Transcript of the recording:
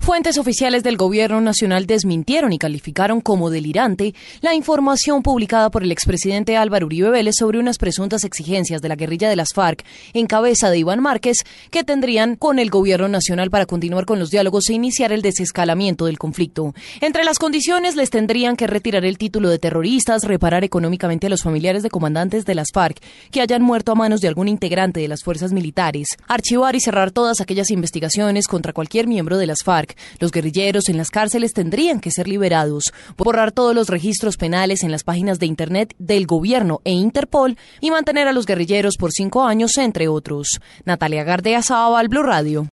Fuentes oficiales del gobierno nacional desmintieron y calificaron como delirante la información publicada por el expresidente Álvaro Uribe Vélez sobre unas presuntas exigencias de la guerrilla de las FARC en cabeza de Iván Márquez que tendrían con el gobierno nacional para continuar con los diálogos e iniciar el desescalamiento del conflicto. Entre las condiciones les tendrían que retirar el título de terroristas, reparar económicamente a los familiares de comandantes de las FARC que hayan muerto a manos de algún integrante de las fuerzas militares, archivar y cerrar todas aquellas investigaciones contra cualquier miembro de las FARC los guerrilleros en las cárceles tendrían que ser liberados, borrar todos los registros penales en las páginas de Internet del gobierno e Interpol y mantener a los guerrilleros por cinco años, entre otros. Natalia Gardea Sábal, Blue Radio.